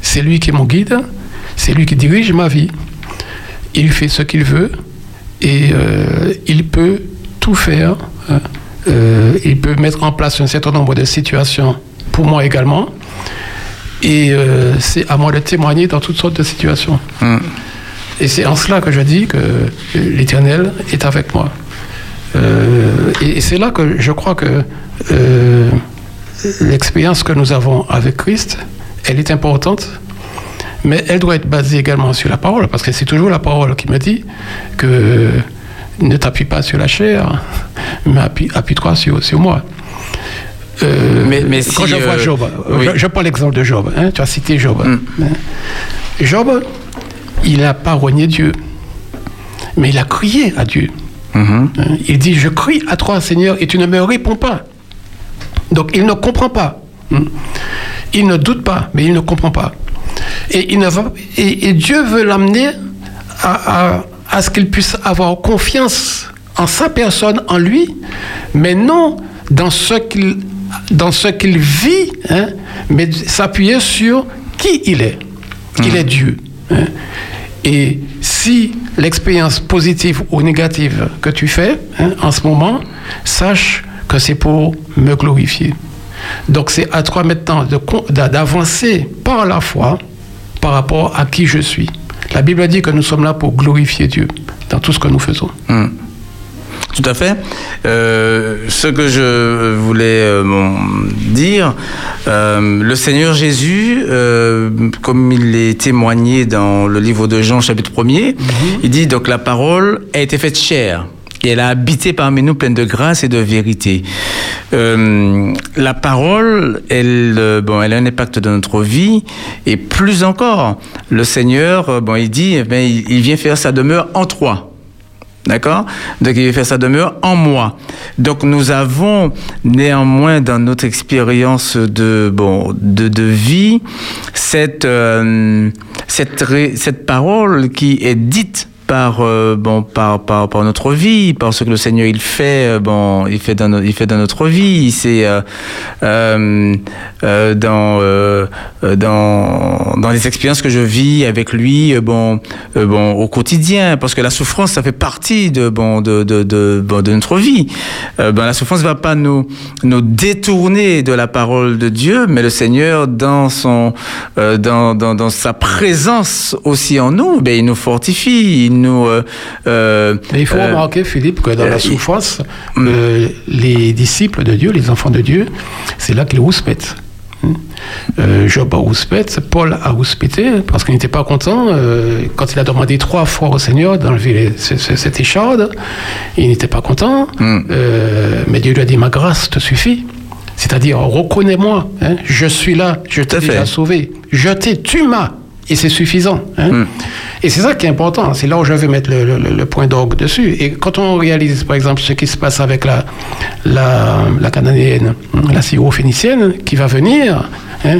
c'est lui qui est mon guide, c'est lui qui dirige ma vie. Il fait ce qu'il veut et euh, il peut tout faire. hein. Euh, il peut mettre en place un certain nombre de situations pour moi également Et c'est à moi de témoigner dans toutes sortes de situations. Mm. Et c'est en cela que je dis que l'Éternel est avec moi. Euh, et et c'est là que je crois que euh, l'expérience que nous avons avec Christ, elle est importante, mais elle doit être basée également sur la parole, parce que c'est toujours la parole qui me dit que ne t'appuie pas sur la chair, mais appuie- appuie-toi sur, sur moi. Euh, Mais- quand je vois euh, Job, oui. je, je prends l'exemple de Job, hein, tu as cité Job. Mm. hein. Job, il n'a pas renié Dieu, mais il a crié à Dieu. Mhm. Hein, Il dit, je crie à toi, Seigneur, et tu ne me réponds pas. Donc il ne comprend pas. Hein. Il ne doute pas, mais il ne comprend pas. Et, il ne va, et, et Dieu veut l'amener à, à- à ce qu'il puisse avoir confiance en sa personne, en lui, mais non dans ce qu'il dans ce qu'il vit, hein, mais s'appuyer sur qui il est. Il est Dieu. hein. Et si l'expérience positive ou négative que tu fais hein, en ce moment, sache que c'est pour me glorifier. Donc c'est à toi maintenant d'avancer par la foi par rapport à qui je suis. La Bible dit que nous sommes là pour glorifier Dieu dans tout ce que nous faisons. Tout à fait. Euh, ce que je voulais euh, bon, dire, euh, le Seigneur Jésus, euh, comme il est témoigné dans le livre de Jean, chapitre 1er, il dit donc la parole a été faite chair. Et elle a habité parmi nous pleine de grâce et de vérité. Euh, la parole, elle, euh, bon, elle a un impact dans notre vie. Et plus encore, le Seigneur, euh, bon, il dit, eh ben, il, il vient faire sa demeure en toi. D'accord? Donc il faire sa demeure en moi. Donc nous avons néanmoins dans notre expérience de bon de, de vie cette euh, cette cette parole qui est dite par euh, bon par, par par notre vie par ce que le Seigneur il fait euh, bon il fait dans il fait dans notre vie c'est euh, dans dans dans les expériences que je vis avec lui bon bon au quotidien parce que la souffrance ça fait partie de bon de de de, bon, de notre vie. Ben, la souffrance va pas nous nous détourner de la parole de Dieu mais le Seigneur dans son dans, dans dans sa présence aussi en nous ben il nous fortifie il nous euh, euh, Mais il faut euh, remarquer, Philippe, que dans la souffrance, euh, les disciples de Dieu, les enfants de Dieu, c'est là qu'ils rouspètent. Hein. Euh, Job a rouspète, Paul a rouspété parce qu'il n'était pas content euh, quand il a demandé trois fois au Seigneur d'enlever les- ce- ce- cette écharde. Il n'était pas content, Mm. Euh, mais Dieu lui a dit Ma grâce te suffit. C'est-à-dire, reconnais-moi, hein, je suis là, je t'ai déjà sauvé, je t'ai, tu m'as, et c'est suffisant. hein. Mm. Et c'est ça qui est important, c'est là où je vais mettre le, le- le point d'orgue dessus. Et quand on réalise, par exemple, ce qui se passe avec la, la, la cananéenne, hein, la syro-phénicienne, qui va venir, hein,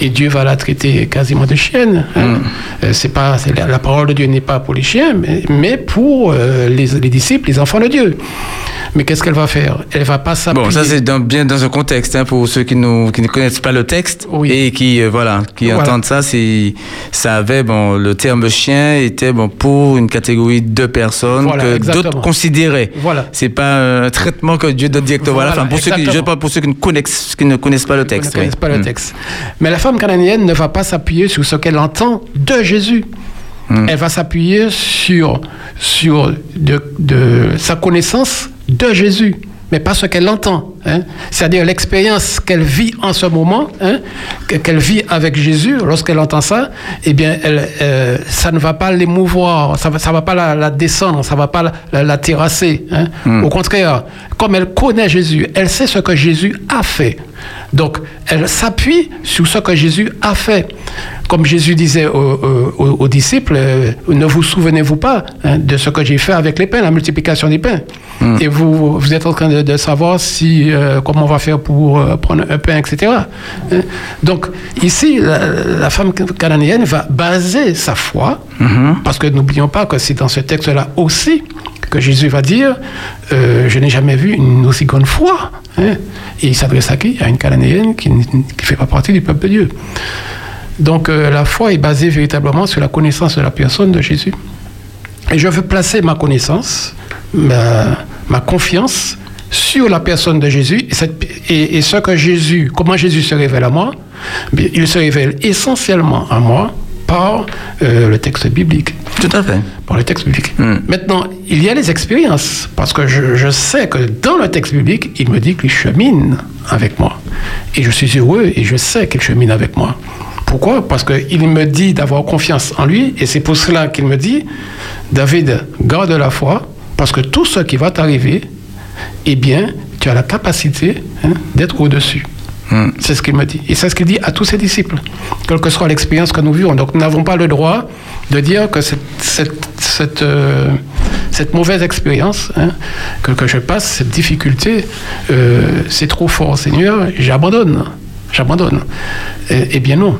et Dieu va la traiter quasiment de chienne. hein. Euh, c'est pas, la, la parole de Dieu n'est pas pour les chiens, mais, mais pour euh, les, les disciples, les enfants de Dieu. Mais qu'est-ce qu'elle va faire? Elle va pas s'appuyer. Bon, ça c'est dans- bien dans un contexte hein, pour ceux qui, nous, qui ne connaissent pas le texte Oui. et qui euh, voilà qui Voilà. entendent ça. C'est ça avait bon le terme chien était bon pour une catégorie de personnes Voilà, que exactement. d'autres considéraient. Voilà. C'est pas un traitement que Dieu donne directement. Voilà. Enfin, pour ceux qui, je parle pour ceux qui ne connaissent qui ne connaissent pas le Qui ne texte. connaissent oui. pas le Mm. texte. Mais la femme cananéenne ne va pas s'appuyer sur ce qu'elle entend de Jésus. Mm. Elle va s'appuyer sur, sur de, de sa connaissance de Jésus, mais pas ce qu'elle entend. Hein? C'est-à-dire l'expérience qu'elle vit en ce moment, hein, que- qu'elle vit avec Jésus, lorsqu'elle entend ça, eh bien, elle, euh, ça ne va pas l'émouvoir, ça ne va, va pas la, la descendre, ça ne va pas la, la- la terrasser. hein? Mm. Au contraire, comme elle connaît Jésus, elle sait ce que Jésus a fait. Donc, elle s'appuie sur ce que Jésus a fait. Comme Jésus disait aux, aux- aux- aux disciples, euh, ne vous souvenez-vous pas hein, de ce que j'ai fait avec les pains, la multiplication des pains. Et vous, vous êtes en train de, de savoir si, euh, comment on va faire pour euh, prendre un pain, etc. Hein. Donc, ici, la, la femme cananéenne va baser sa foi, parce que n'oublions pas que c'est dans ce texte-là aussi que Jésus va dire euh, Je n'ai jamais vu une aussi grande foi. hein. Et il s'adresse à qui? À une cananéenne qui ne fait pas partie du peuple de Dieu. Donc euh, la foi est basée véritablement sur la connaissance de la personne de Jésus. Et je veux placer ma connaissance, ma, ma confiance sur la personne de Jésus et, cette- et- et ce que Jésus, comment Jésus se révèle à moi, il se révèle essentiellement à moi par euh, le texte biblique. Tout à fait. Par le texte biblique. Hmm. Maintenant, il y a les expériences, parce que je, je sais que dans le texte biblique, il me dit qu'il chemine avec moi. Et je suis heureux et je sais qu'il chemine avec moi. Pourquoi? Parce qu'il me dit d'avoir confiance en lui, et c'est pour cela qu'il me dit, David, garde la foi, parce que tout ce qui va t'arriver, eh bien, tu as la capacité hein, d'être au-dessus. Hmm. C'est ce qu'il me dit. Et c'est ce qu'il dit à tous ses disciples, quelle que soit l'expérience que nous vivons. Donc nous n'avons pas le droit de dire que cette, cette, cette, euh, cette mauvaise expérience hein, que, que je passe, cette difficulté, euh, c'est trop fort, Seigneur, j'abandonne. J'abandonne. Eh, eh bien non.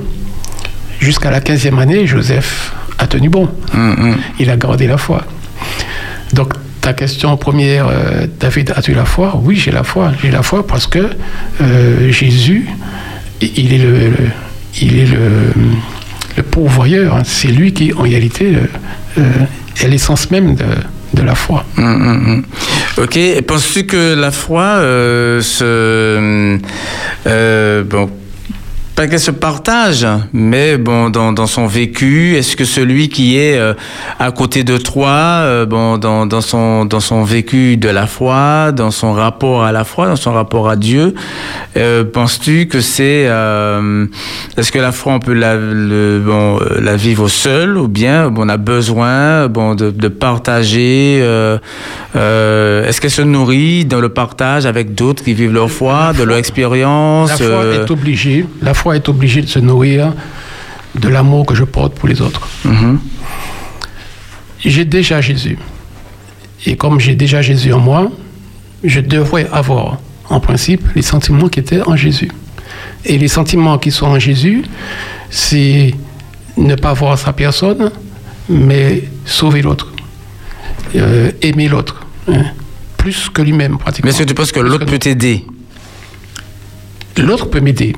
Jusqu'à la 15e année, Joseph a tenu bon. Hum, hum. Il a gardé la foi. Donc, ta question première, euh, David, as-tu la foi? Oui, j'ai la foi. J'ai la foi parce que euh, Jésus, il est le, il est le, le pourvoyeur. hein. C'est lui qui, en réalité, euh, est l'essence même de, la foi. Hum. Ok, penses-tu que la foi se... bon, qu'elle se partage, mais bon, dans, dans son vécu, est-ce que celui qui est euh, à côté de toi, euh, bon, dans, dans, son, dans son vécu de la foi, dans son rapport à la foi, dans son rapport à Dieu, euh, penses-tu que c'est... est-ce que la foi, on peut la, le, bon, la vivre seul ou bien bon, on a besoin bon, de, de partager Est-ce qu'elle se nourrit dans le partage avec d'autres qui vivent leur foi, de leur expérience La foi est obligée, la foi est obligée de se nourrir de l'amour que je porte pour les autres. mhm, J'ai déjà Jésus. Et comme j'ai déjà Jésus en moi, je devrais avoir, en principe, les sentiments qui étaient en Jésus. Et les sentiments qui sont en Jésus, c'est ne pas voir sa personne, mais sauver l'autre, Euh, aimer l'autre, hein, plus que lui-même pratiquement. Mais est-ce que tu penses que l'autre peut t'aider? L'autre peut m'aider.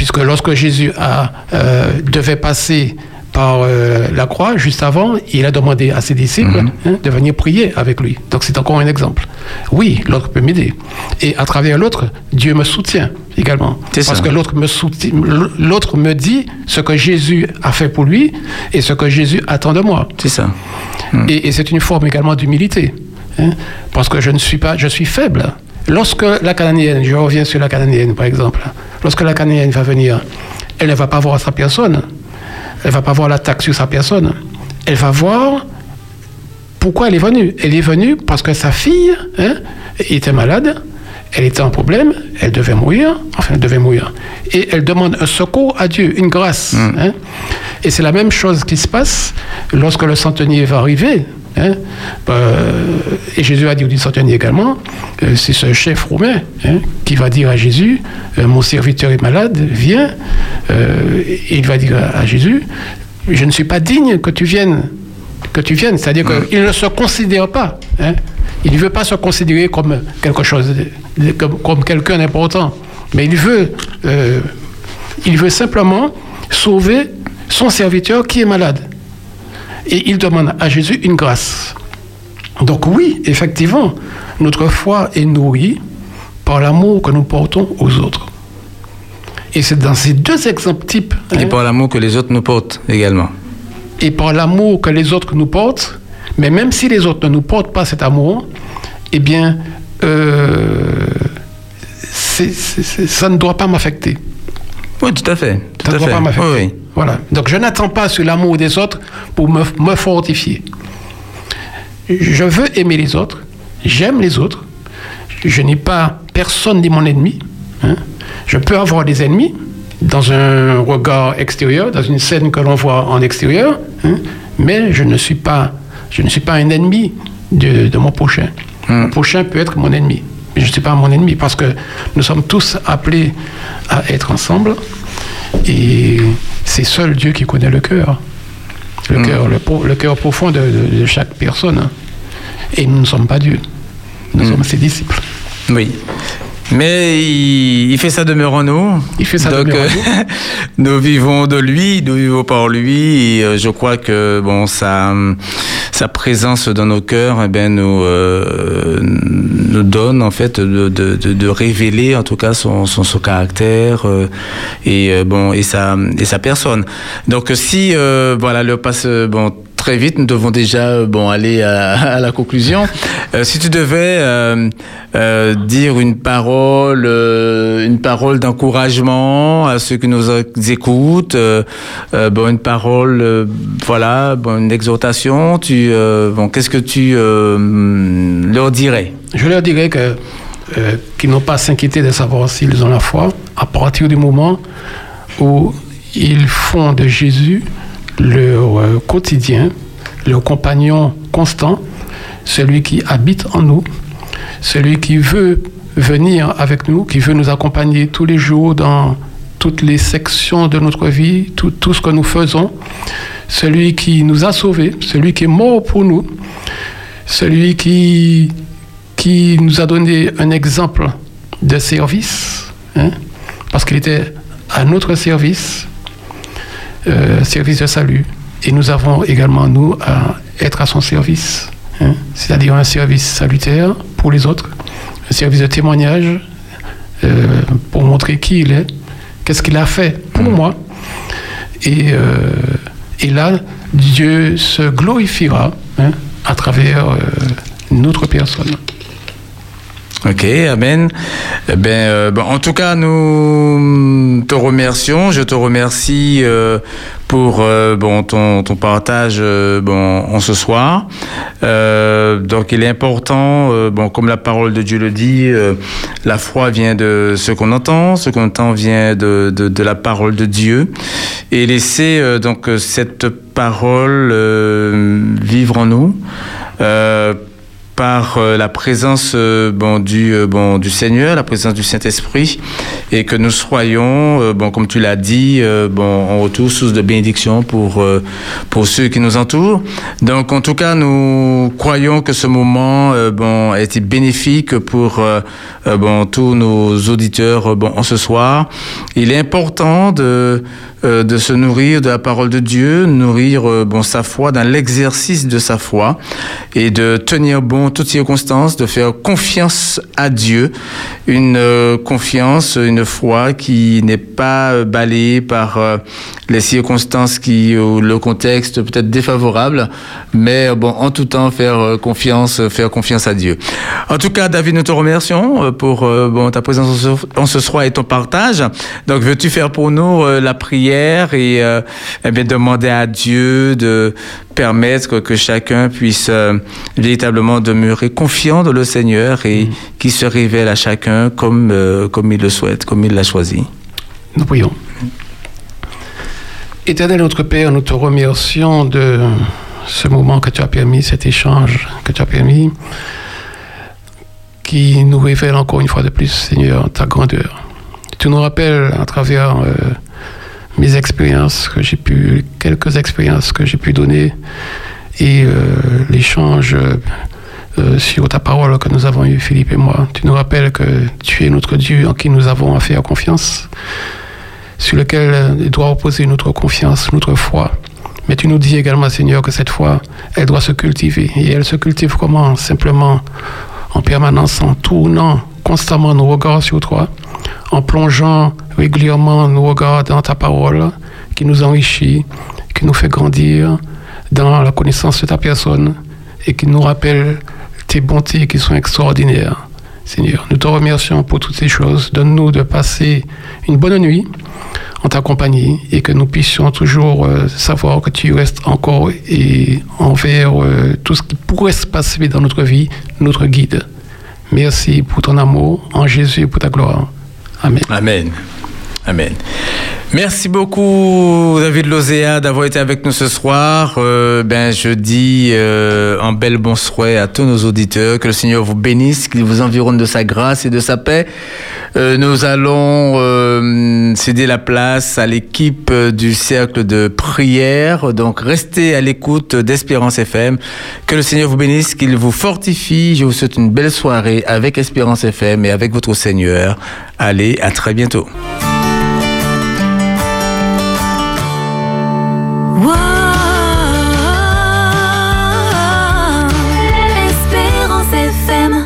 Puisque lorsque Jésus a, euh, devait passer par euh, la croix, juste avant, il a demandé à ses disciples hein, de venir prier avec lui. Donc c'est encore un exemple. Oui, l'autre peut m'aider. Et à travers l'autre, Dieu me soutient également. Parce ça. que l'autre me soutient, l'autre me dit ce que Jésus a fait pour lui et ce que Jésus attend de moi. C'est ça. Et, et c'est une forme également d'humilité. hein, parce que je ne suis pas, je suis faible. Lorsque la Cananéenne, je reviens sur la Cananéenne par exemple, lorsque la Cananéenne va venir, elle ne va pas voir sa personne, elle ne va pas voir l'attaque sur sa personne, elle va voir pourquoi elle est venue. Elle est venue parce que sa fille hein, était malade, elle était en problème, elle devait mourir, enfin elle devait mourir. Et elle demande un secours à Dieu, une grâce. hein. Et c'est la même chose qui se passe lorsque le centenier va arriver. Hein? Euh, et Jésus a dit au centenier également, euh, c'est ce chef romain hein, qui va dire à Jésus, euh, mon serviteur est malade, viens. Euh, et il va dire à, à Jésus, je ne suis pas digne que tu viennes que tu viennes. C'est-à-dire qu'il ne se considère pas. hein. Il ne veut pas se considérer comme quelque chose, comme, comme quelqu'un d'important. Mais il veut, il veut simplement sauver son serviteur qui est malade. Et il demande à Jésus une grâce. Donc oui, effectivement, notre foi est nourrie par l'amour que nous portons aux autres. Et c'est dans ces deux exemples types Et hein, par l'amour que les autres nous portent également. et par l'amour que les autres nous portent, mais même si les autres ne nous portent pas cet amour, eh bien, euh, ça ne doit pas m'affecter. Oui, tout à fait. Tout Ça ne à doit fait. pas m'affecter. Oui, oui. Voilà. Donc je n'attends pas sur l'amour des autres pour me, me fortifier. Je veux aimer les autres, j'aime les autres, je n'ai pas personne ni mon ennemi. hein. Je peux avoir des ennemis dans un regard extérieur, dans une scène que l'on voit en extérieur, hein, mais je ne suis pas, je ne suis pas un ennemi de, de mon prochain. Mon prochain peut être mon ennemi, mais je ne suis pas mon ennemi parce que nous sommes tous appelés à être ensemble et c'est seul Dieu qui connaît le cœur. Le cœur, le, cœur profond de, de- de chaque personne. Et nous ne sommes pas Dieu. Nous sommes ses disciples. Oui. Mais il, il fait sa demeure en nous. Il fait sa Donc, demeure en euh, *laughs* nous vivons de lui, nous vivons par lui. Et euh, je crois que bon, sa, sa présence dans nos cœurs, eh ben, nous, euh, nous donne en fait de, de, de, de révéler en tout cas son, son, son caractère euh, et euh, bon et sa et sa personne. Donc si euh, voilà le passe bon très vite, nous devons déjà euh, bon aller à, *laughs* la conclusion. Euh, si tu devais euh, dire une parole, une parole d'encouragement à ceux qui nous écoutent, bon une parole, voilà, une exhortation, tu bon qu'est-ce que tu euh, leur dirais? Je leur dirais que, qu'ils n'ont pas à s'inquiéter de savoir s'ils ont la foi à partir du moment où ils font de Jésus leur euh, quotidien, leur compagnon constant, celui qui habite en nous, celui qui veut venir avec nous, qui veut nous accompagner tous les jours dans toutes les sections de notre vie, tout, ce que nous faisons, celui qui nous a sauvés, celui qui est mort pour nous, celui qui, qui nous a donné un exemple de service, hein, parce qu'il était à notre service, euh, service de salut, et nous avons également, nous, à être à son service, hein, c'est-à-dire un service salutaire pour les autres, un service de témoignage euh, pour montrer qui il est, qu'est-ce qu'il a fait pour moi, et, euh, et là, Dieu se glorifiera hein, à travers notre personne. Ok, amen. Eh ben, euh, bon, en tout cas, nous te remercions. Je te remercie euh, pour euh, bon ton, ton partage euh, bon en ce soir. Euh, donc, il est important, bon comme la parole de Dieu le dit, la foi vient de ce qu'on entend, ce qu'on entend vient de, de, de la parole de Dieu, et laisser donc cette parole vivre en nous. Par euh, la présence euh, du, euh, bon, du Seigneur, la présence du Saint-Esprit, et que nous soyons, bon, comme tu l'as dit, bon, en retour source de bénédiction pour, pour ceux qui nous entourent. Donc, en tout cas, nous croyons que ce moment bon, a été bénéfique pour bon, tous nos auditeurs bon, en ce soir. Il est important de, euh, de se nourrir de la parole de Dieu, nourrir euh, bon, sa foi dans l'exercice de sa foi et de tenir bon toutes circonstances, de faire confiance à Dieu, une euh, confiance, une foi qui n'est pas balayée par les circonstances qui ou le contexte peut-être défavorable, mais bon en tout temps faire confiance, faire confiance à Dieu. En tout cas, David, nous te remercions pour bon ta présence en ce, soir et ton partage. Donc, veux-tu faire pour nous la prière et euh, eh bien demander à Dieu de permettre que chacun puisse euh, véritablement demeurer confiant dans le Seigneur et qui se révèle à chacun comme euh, comme il le souhaite, comme il l'a choisi. Nous prions. Éternel notre Père, nous te remercions de ce moment que tu as permis, cet échange que tu as permis, qui nous révèle encore une fois de plus, Seigneur, ta grandeur. Tu nous rappelles à travers euh, mes expériences que j'ai pu, quelques expériences que j'ai pu donner et euh, l'échange euh, sur ta parole que nous avons eu, Philippe et moi. Tu nous rappelles que tu es notre Dieu en qui nous avons à faire confiance sur lequel doit reposer notre confiance, notre foi. Mais tu nous dis également, Seigneur, que cette foi, elle doit se cultiver. Et elle se cultive comment? Simplement en permanence, en tournant constamment nos regards sur toi, en plongeant régulièrement nos regards dans ta parole, qui nous enrichit, qui nous fait grandir dans la connaissance de ta personne et qui nous rappelle tes bontés qui sont extraordinaires. Seigneur, nous te remercions pour toutes ces choses. Donne-nous de passer une bonne nuit en ta compagnie et que nous puissions toujours euh, savoir que tu restes encore et envers euh, tout ce qui pourrait se passer dans notre vie, notre guide. Merci pour ton amour, en Jésus et pour ta gloire. Amen. Amen. Amen. Merci beaucoup, David Lozéa, d'avoir été avec nous ce soir. Euh, ben, je dis euh, un bel bonsoir à tous nos auditeurs. Que le Seigneur vous bénisse, qu'il vous environne de sa grâce et de sa paix. Euh, nous allons céder la place à l'équipe du cercle de prière. Donc, restez à l'écoute d'Espérance FM. Que le Seigneur vous bénisse, qu'il vous fortifie. Je vous souhaite une belle soirée avec Espérance FM et avec votre Seigneur. Allez, à très bientôt. Espérance FM.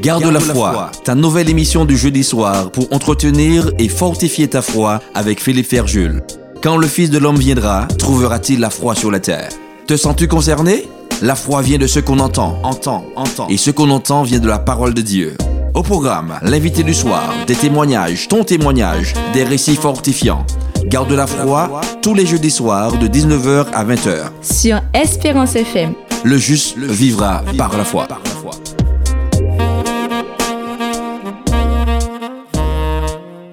Garde la foi, ta nouvelle émission du jeudi soir pour entretenir et fortifier ta foi avec Philippe Ferjul. Quand le Fils de l'homme viendra, trouvera-t-il la foi sur la terre? Te sens-tu concerné? La foi vient de ce qu'on entend, entend, entend. Et ce qu'on entend vient de la parole de Dieu. Au programme, l'invité du soir, des témoignages, ton témoignage, des récits fortifiants. Garde la foi tous les jeudis soirs de 19h à 20h. Sur Espérance FM. Le juste vivra par la foi.